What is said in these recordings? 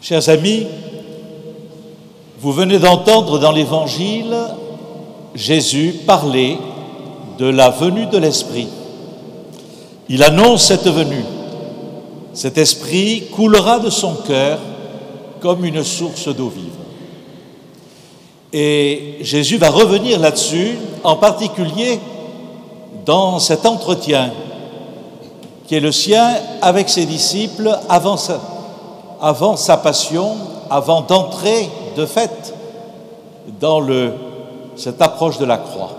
Chers amis, vous venez d'entendre dans l'Évangile Jésus parler de la venue de l'Esprit. Il annonce cette venue. Cet Esprit coulera de son cœur comme une source d'eau vive. Et Jésus va revenir là-dessus, en particulier dans cet entretien qui est le sien avec ses disciples avant avant sa passion, avant d'entrer de fait dans cette approche de la croix.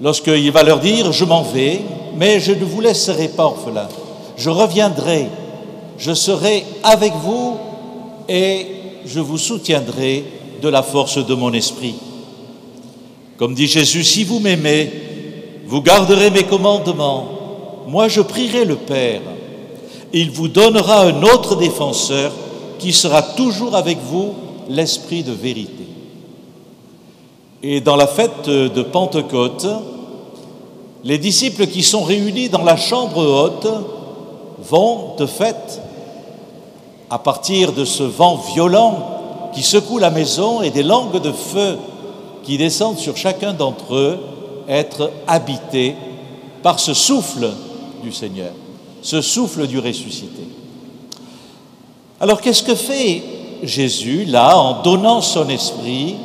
Lorsqu'il va leur dire, je m'en vais, mais je ne vous laisserai pas orphelin, je reviendrai, je serai avec vous et je vous soutiendrai de la force de mon esprit. Comme dit Jésus, si vous m'aimez, vous garderez mes commandements. Moi, je prierai le Père. Il vous donnera un autre défenseur qui sera toujours avec vous, l'Esprit de vérité. Et dans la fête de Pentecôte, les disciples qui sont réunis dans la chambre haute vont, de fait, à partir de ce vent violent qui secoue la maison et des langues de feu qui descendent sur chacun d'entre eux, être habités par ce souffle du Seigneur, ce souffle du ressuscité. Alors qu'est-ce que fait Jésus là en donnant son esprit?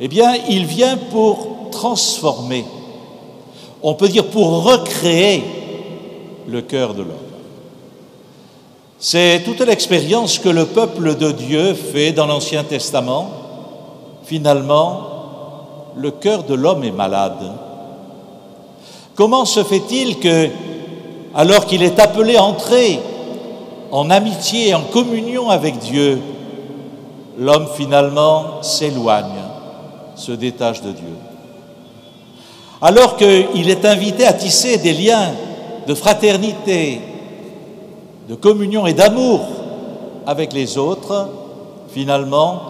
Eh bien, il vient pour transformer, on peut dire pour recréer le cœur de l'homme. C'est toute l'expérience que le peuple de Dieu fait dans l'Ancien Testament. Finalement, le cœur de l'homme est malade. Comment se fait-il que, alors qu'il est appelé à entrer en amitié, en communion avec Dieu, l'homme finalement s'éloigne, se détache de Dieu Alors qu'il est invité à tisser des liens de fraternité, de communion et d'amour avec les autres, finalement,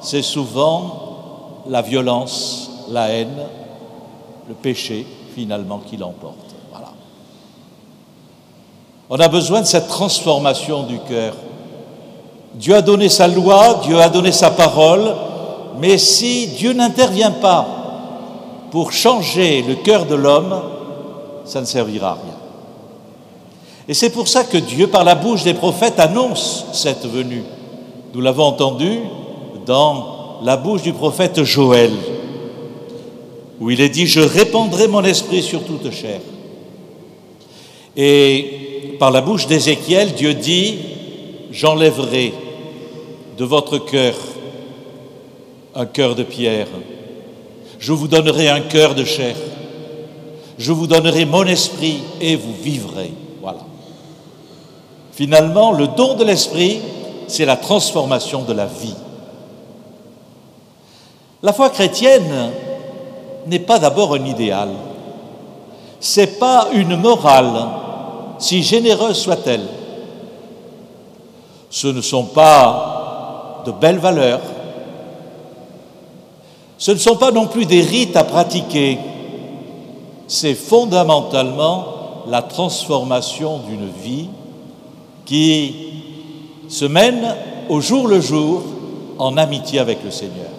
c'est souvent la violence, la haine, le péché, finalement, qui l'emporte. On a besoin de cette transformation du cœur. Dieu a donné sa loi, Dieu a donné sa parole, mais si Dieu n'intervient pas pour changer le cœur de l'homme, ça ne servira à rien. Et c'est pour ça que Dieu, par la bouche des prophètes, annonce cette venue. Nous l'avons entendu dans la bouche du prophète Joël, où il est dit, je répandrai mon esprit sur toute chair. Et par la bouche d'Ézéchiel, Dieu dit, j'enlèverai de votre cœur un cœur de pierre, je vous donnerai un cœur de chair, je vous donnerai mon esprit et vous vivrez. Voilà. Finalement, le don de l'esprit, c'est la transformation de la vie. La foi chrétienne n'est pas d'abord un idéal. C'est pas une morale, si généreuse soit-elle. Ce ne sont pas de belles valeurs. Ce ne sont pas non plus des rites à pratiquer. C'est fondamentalement la transformation d'une vie qui se mène au jour le jour en amitié avec le Seigneur.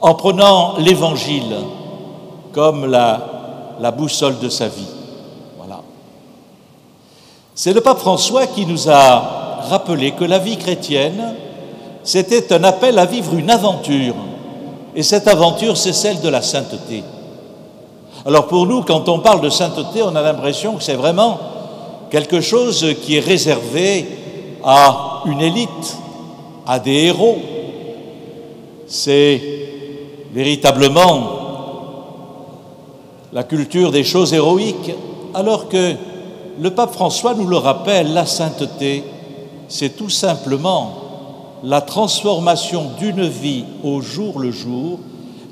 En prenant l'Évangile comme la, boussole de sa vie. C'est le pape François qui nous a rappelé que la vie chrétienne, c'était un appel à vivre une aventure. Et cette aventure, c'est celle de la sainteté. Alors pour nous, quand on parle de sainteté, on a l'impression que c'est vraiment quelque chose qui est réservé à une élite, à des héros. C'est véritablement la culture des choses héroïques, alors que le pape François nous le rappelle, la sainteté, c'est tout simplement la transformation d'une vie au jour le jour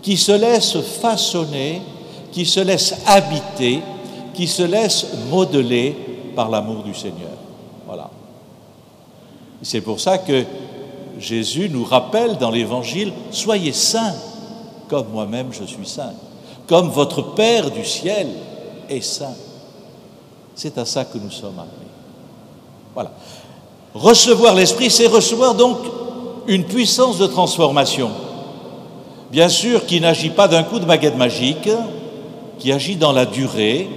qui se laisse façonner, qui se laisse habiter, qui se laisse modeler par l'amour du Seigneur. Voilà. C'est pour ça que Jésus nous rappelle dans l'Évangile, soyez saints comme moi-même je suis saint, comme votre Père du ciel est saint. C'est à ça que nous sommes appelés. Voilà. Recevoir l'Esprit, c'est recevoir donc une puissance de transformation. Bien sûr, qui n'agit pas d'un coup de baguette magique, qui agit dans la durée,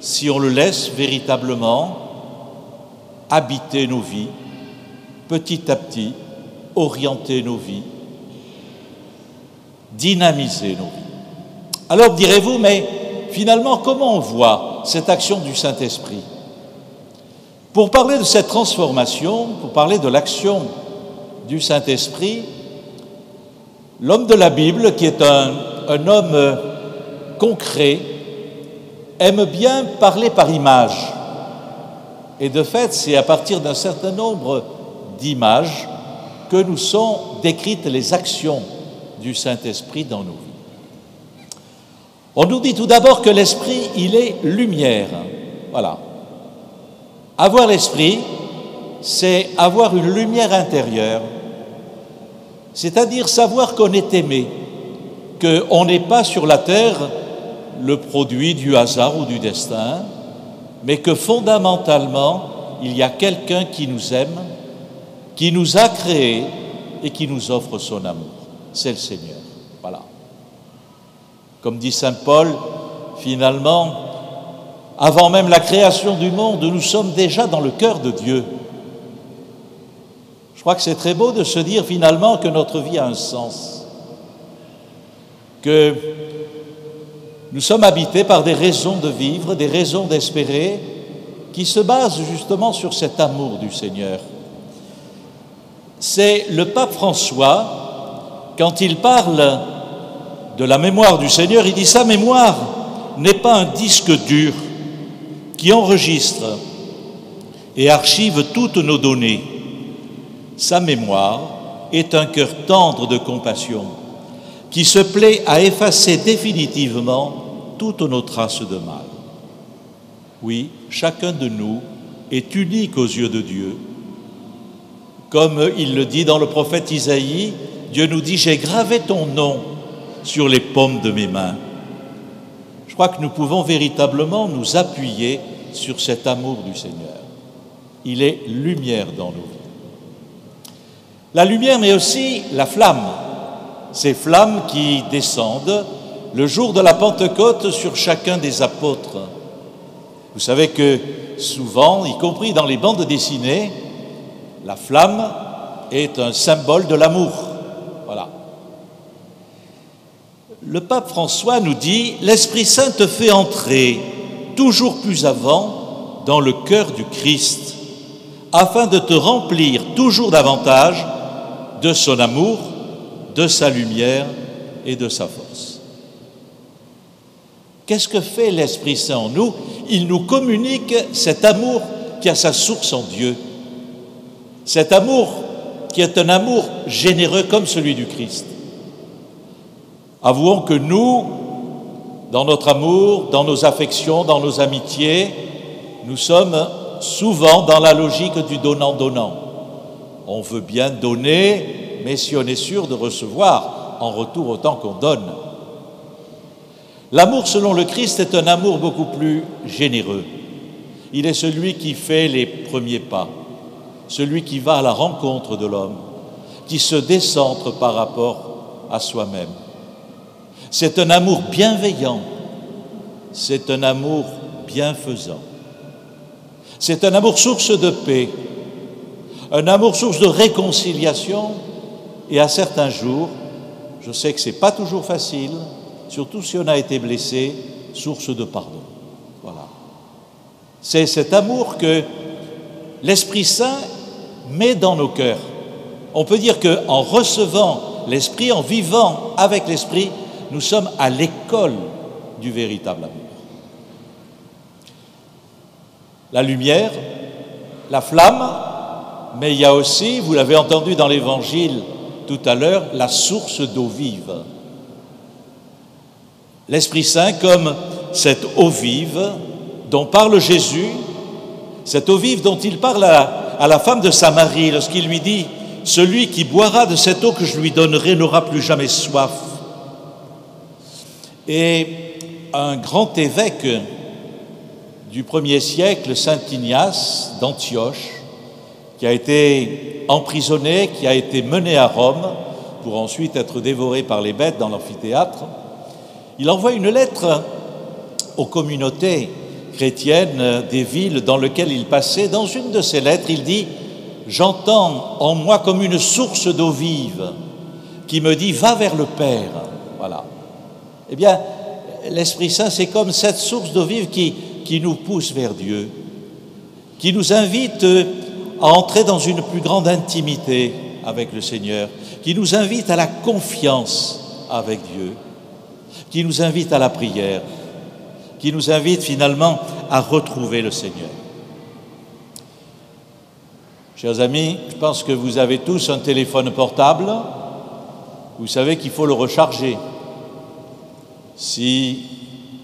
si on le laisse véritablement habiter nos vies, petit à petit, orienter nos vies, dynamiser nos vies. Alors direz-vous, mais finalement, comment on voit cette action du Saint-Esprit? Pour parler de cette transformation, pour parler de l'action du Saint-Esprit, l'homme de la Bible, qui est un, homme concret, aime bien parler par image. Et de fait, c'est à partir d'un certain nombre d'images que nous sont décrites les actions du Saint-Esprit dans vies. On nous dit tout d'abord que l'Esprit, il est lumière. Voilà. Avoir l'Esprit, c'est avoir une lumière intérieure, c'est-à-dire savoir qu'on est aimé, qu'on n'est pas sur la terre le produit du hasard ou du destin, mais que fondamentalement, il y a quelqu'un qui nous aime, qui nous a créés et qui nous offre son amour. C'est le Seigneur. Voilà. Comme dit Saint Paul, finalement, avant même la création du monde, nous sommes déjà dans le cœur de Dieu. Je crois que c'est très beau de se dire finalement que notre vie a un sens, que nous sommes habités par des raisons de vivre, des raisons d'espérer, qui se basent justement sur cet amour du Seigneur. C'est le pape François, quand il parle de la mémoire du Seigneur, il dit sa mémoire n'est pas un disque dur qui enregistre et archive toutes nos données. Sa mémoire est un cœur tendre de compassion qui se plaît à effacer définitivement toutes nos traces de mal. Oui, chacun de nous est unique aux yeux de Dieu. Comme il le dit dans le prophète Isaïe, Dieu nous dit, j'ai gravé ton nom sur les paumes de mes mains. Je crois que nous pouvons véritablement nous appuyer sur cet amour du Seigneur. Il est lumière dans nos vies. La lumière, mais aussi la flamme ces flammes qui descendent le jour de la Pentecôte sur chacun des apôtres. Vous savez que souvent, y compris dans les bandes dessinées, la flamme est un symbole de l'amour. Voilà. Le pape François nous dit, l'Esprit Saint te fait entrer toujours plus avant dans le cœur du Christ, afin de te remplir toujours davantage de son amour de sa lumière et de sa force. Qu'est-ce que fait l'Esprit Saint en nous? Il nous communique cet amour qui a sa source en Dieu. Cet amour qui est un amour généreux comme celui du Christ. Avouons que nous, dans notre amour, dans nos affections, dans nos amitiés, nous sommes souvent dans la logique du donnant-donnant. On veut bien donner, mais si on est sûr de recevoir en retour autant qu'on donne. L'amour selon le Christ est un amour beaucoup plus généreux. Il est celui qui fait les premiers pas, celui qui va à la rencontre de l'homme, qui se décentre par rapport à soi-même. C'est un amour bienveillant, c'est un amour bienfaisant, c'est un amour source de paix, un amour source de réconciliation et à certains jours, je sais que ce n'est pas toujours facile, surtout si on a été blessé, source de pardon. Voilà. C'est cet amour que l'Esprit Saint met dans nos cœurs. On peut dire qu'en recevant l'Esprit, en vivant avec l'Esprit, nous sommes à l'école du véritable amour. La lumière, la flamme, mais il y a aussi, vous l'avez entendu dans l'Évangile, tout à l'heure la source d'eau vive. L'Esprit Saint comme cette eau vive dont parle Jésus, cette eau vive dont il parle à, la femme de Samarie lorsqu'il lui dit, Celui qui boira de cette eau que je lui donnerai n'aura plus jamais soif. Et un grand évêque du premier siècle, Saint Ignace d'Antioche, qui a été emprisonné, qui a été mené à Rome pour ensuite être dévoré par les bêtes dans l'amphithéâtre, il envoie une lettre aux communautés chrétiennes des villes dans lesquelles il passait. Dans une de ces lettres, il dit J'entends en moi comme une source d'eau vive qui me dit Va vers le Père. Eh bien, l'Esprit Saint, c'est comme cette source d'eau vive qui, qui nous pousse vers Dieu, qui nous invite à entrer dans une plus grande intimité avec le Seigneur, qui nous invite à la confiance avec Dieu, qui nous invite à la prière, qui nous invite finalement à retrouver le Seigneur. Chers amis, je pense que vous avez tous un téléphone portable. Vous savez qu'il faut le recharger. Si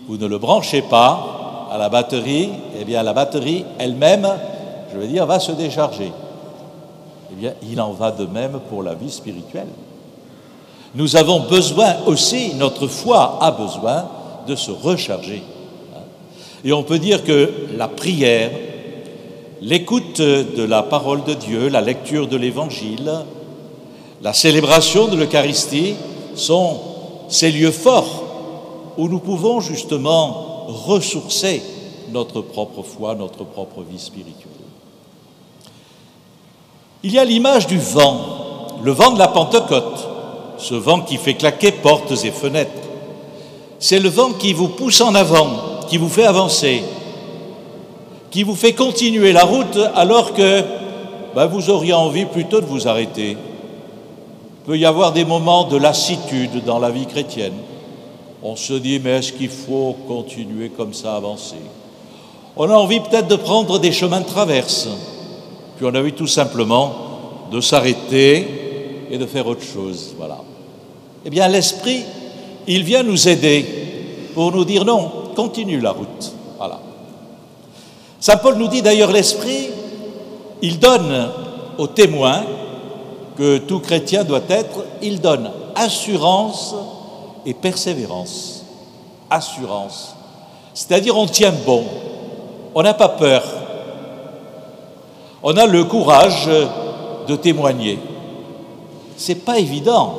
vous ne le branchez pas à la batterie, eh bien la batterie elle-même, je veux dire, va se décharger. Eh bien, il en va de même pour la vie spirituelle. Nous avons besoin aussi, notre foi a besoin de se recharger. Et on peut dire que la prière, l'écoute de la parole de Dieu, la lecture de l'Évangile, la célébration de l'Eucharistie sont ces lieux forts où nous pouvons justement ressourcer notre propre foi, notre propre vie spirituelle. Il y a l'image du vent, le vent de la Pentecôte, ce vent qui fait claquer portes et fenêtres. C'est le vent qui vous pousse en avant, qui vous fait avancer, qui vous fait continuer la route alors que ben, vous auriez envie plutôt de vous arrêter. Il peut y avoir des moments de lassitude dans la vie chrétienne. On se dit, mais est-ce qu'il faut continuer comme ça, avancer? On a envie peut-être de prendre des chemins de traverse. Puis on a envie tout simplement de s'arrêter et de faire autre chose. Voilà. Eh bien, l'Esprit, il vient nous aider pour nous dire non, continue la route. Voilà. Saint Paul nous dit d'ailleurs l'Esprit, il donne aux témoins que tout chrétien doit être, il donne assurance et persévérance. Assurance. C'est-à-dire on tient bon, on n'a pas peur, on a le courage de témoigner. C'est pas évident.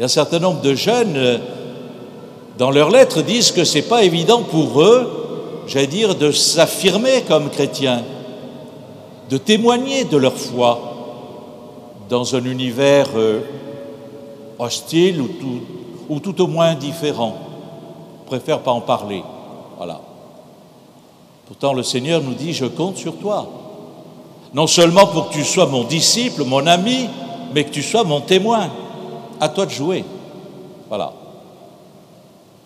A un certain nombre de jeunes, dans leurs lettres, disent que c'est pas évident pour eux, j'allais dire, de s'affirmer comme chrétiens, de témoigner de leur foi dans un univers euh, hostile ou tout, ou tout au moins différent. Je préfère pas en parler. Voilà. Pourtant, le Seigneur nous dit, je compte sur toi non seulement pour que tu sois mon disciple, mon ami, mais que tu sois mon témoin. À toi de jouer. Voilà.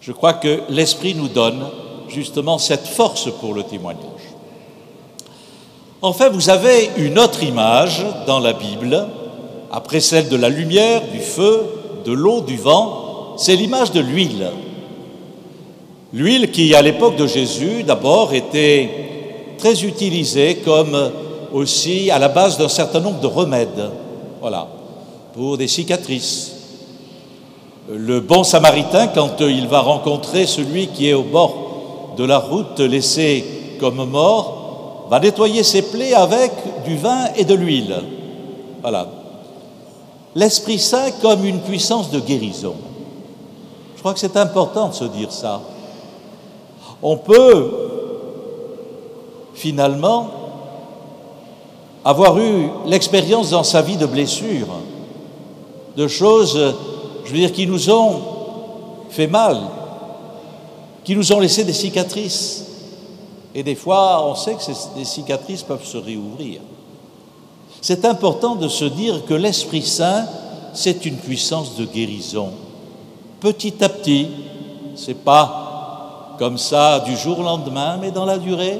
Je crois que l'Esprit nous donne justement cette force pour le témoignage. Enfin, vous avez une autre image dans la Bible, après celle de la lumière, du feu, de l'eau, du vent, c'est l'image de l'huile. L'huile qui, à l'époque de Jésus, d'abord, était très utilisée comme aussi à la base d'un certain nombre de remèdes, voilà, pour des cicatrices. Le bon samaritain, quand il va rencontrer celui qui est au bord de la route laissé comme mort, va nettoyer ses plaies avec du vin et de l'huile. Voilà. L'Esprit Saint comme une puissance de guérison. Je crois que c'est important de se dire ça. On peut finalement avoir eu l'expérience dans sa vie de blessures, de choses, je veux dire, qui nous ont fait mal, qui nous ont laissé des cicatrices. Et des fois, on sait que ces, cicatrices peuvent se réouvrir. C'est important de se dire que l'Esprit Saint, c'est une puissance de guérison. Petit à petit, c'est pas comme ça du jour au lendemain, mais dans la durée,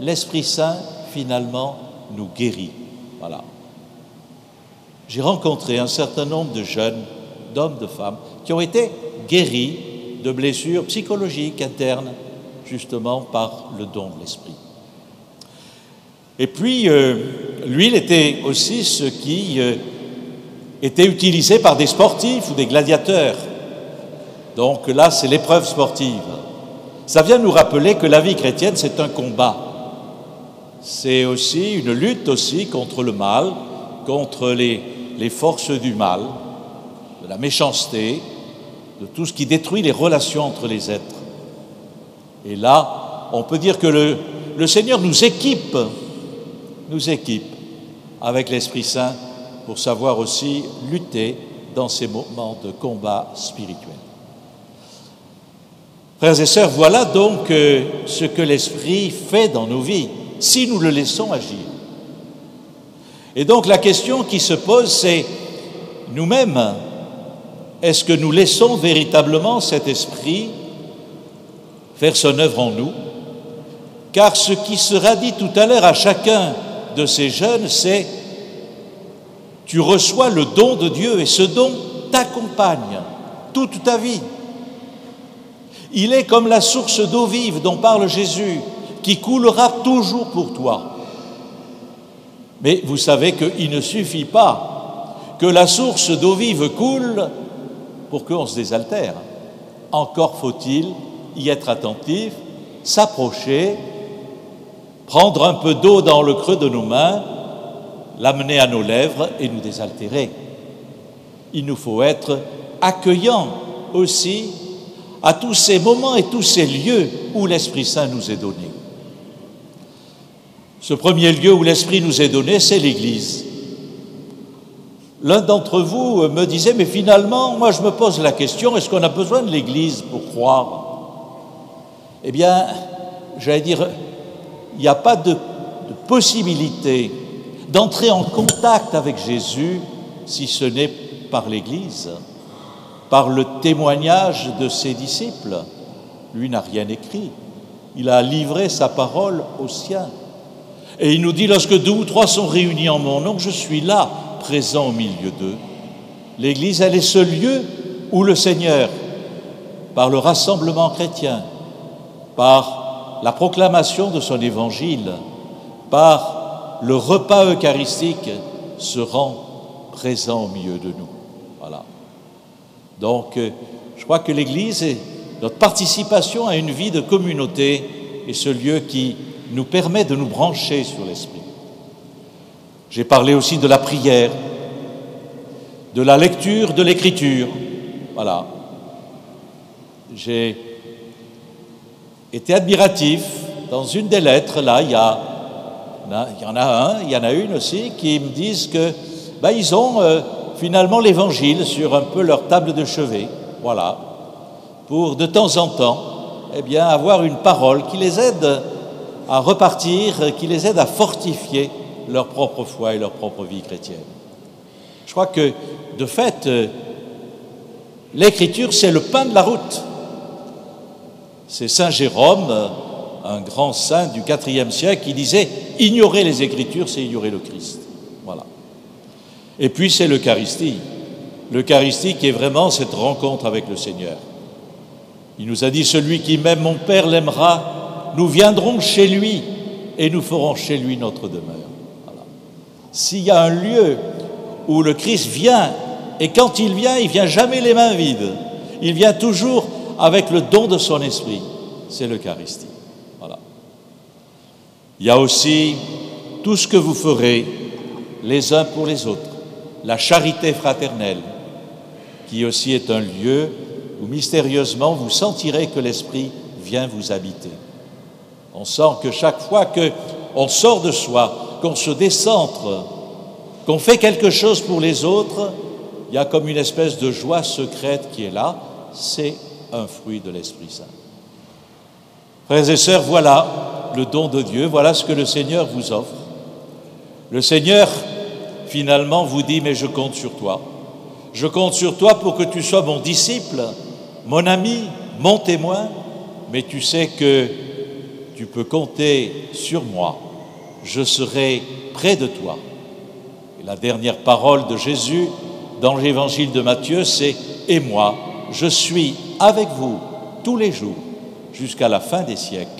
l'Esprit Saint, finalement, nous guérit. Voilà. J'ai rencontré un certain nombre de jeunes, d'hommes, de femmes, qui ont été guéris de blessures psychologiques internes, justement par le don de l'esprit. Et puis, euh, l'huile était aussi ce qui euh, était utilisé par des sportifs ou des gladiateurs. Donc là, c'est l'épreuve sportive. Ça vient nous rappeler que la vie chrétienne, c'est un combat c'est aussi une lutte aussi contre le mal, contre les, forces du mal, de la méchanceté, de tout ce qui détruit les relations entre les êtres. Et là, on peut dire que le, le Seigneur nous équipe, nous équipe avec l'Esprit Saint pour savoir aussi lutter dans ces moments de combat spirituel. Frères et sœurs, voilà donc euh, ce que l'Esprit fait dans nos vies, si nous le laissons agir. Et donc la question qui se pose, c'est nous-mêmes, est-ce que nous laissons véritablement cet Esprit faire son œuvre en nous? Car ce qui sera dit tout à l'heure à chacun de ces jeunes, c'est tu reçois le don de Dieu et ce don t'accompagne toute ta vie. Il est comme la source d'eau vive dont parle Jésus, qui coulera toujours pour toi. Mais vous savez qu'il ne suffit pas que la source d'eau vive coule pour qu'on se désaltère. Encore faut-il y être attentif, s'approcher, prendre un peu d'eau dans le creux de nos mains, l'amener à nos lèvres et nous désaltérer. Il nous faut être accueillants aussi à tous ces moments et tous ces lieux où l'Esprit Saint nous est donné. Ce premier lieu où l'Esprit nous est donné, c'est l'Église. L'un d'entre vous me disait, mais finalement, moi je me pose la question, est-ce qu'on a besoin de l'Église pour croire? Eh bien, j'allais dire, il n'y a pas de, de possibilité d'entrer en contact avec Jésus si ce n'est par l'Église par le témoignage de ses disciples. Lui n'a rien écrit. Il a livré sa parole aux siens. Et il nous dit, lorsque deux ou trois sont réunis en mon nom, je suis là, présent au milieu d'eux. L'Église, elle est ce lieu où le Seigneur, par le rassemblement chrétien, par la proclamation de son évangile, par le repas eucharistique, se rend présent au milieu de nous. Donc, euh, je crois que l'Église, notre participation à une vie de communauté, est ce lieu qui nous permet de nous brancher sur l'Esprit. J'ai parlé aussi de la prière, de la lecture de l'Écriture. Voilà. J'ai été admiratif dans une des lettres, là, il y, a, il y en a un, il y en a une aussi, qui me disent que ben, ils ont euh, finalement l'évangile sur un peu leur table de chevet, voilà, pour de temps en temps, eh bien, avoir une parole qui les aide à repartir, qui les aide à fortifier leur propre foi et leur propre vie chrétienne. Je crois que, de fait, euh, l'écriture, c'est le pain de la route. C'est Saint Jérôme, un grand saint du IVe siècle, qui disait ignorer les écritures, c'est ignorer le Christ. Voilà. Et puis c'est l'Eucharistie. L'Eucharistie qui est vraiment cette rencontre avec le Seigneur. Il nous a dit, celui qui m'aime mon Père l'aimera, nous viendrons chez lui et nous ferons chez lui notre demeure. S'il y a un lieu où le Christ vient, et quand il vient, il vient jamais les mains vides, il vient toujours avec le don de son esprit, c'est l'Eucharistie. Voilà. Il y a aussi tout ce que vous ferez les uns pour les autres la charité fraternelle, qui aussi est un lieu où mystérieusement vous sentirez que l'Esprit vient vous habiter. On sent que chaque fois qu'on sort de soi, qu'on se décentre, qu'on fait quelque chose pour les autres, il y a comme une espèce de joie secrète qui est là. C'est un fruit de l'Esprit Saint. Frères et sœurs, voilà le don de Dieu, voilà ce que le Seigneur vous offre. Le Seigneur finalement vous dit, mais je compte sur toi. Je compte sur toi pour que tu sois mon disciple, mon ami, mon témoin, mais tu sais que tu peux compter sur moi. Je serai près de toi. La dernière parole de Jésus dans l'évangile de Matthieu, c'est Et moi, je suis avec vous tous les jours jusqu'à la fin des siècles.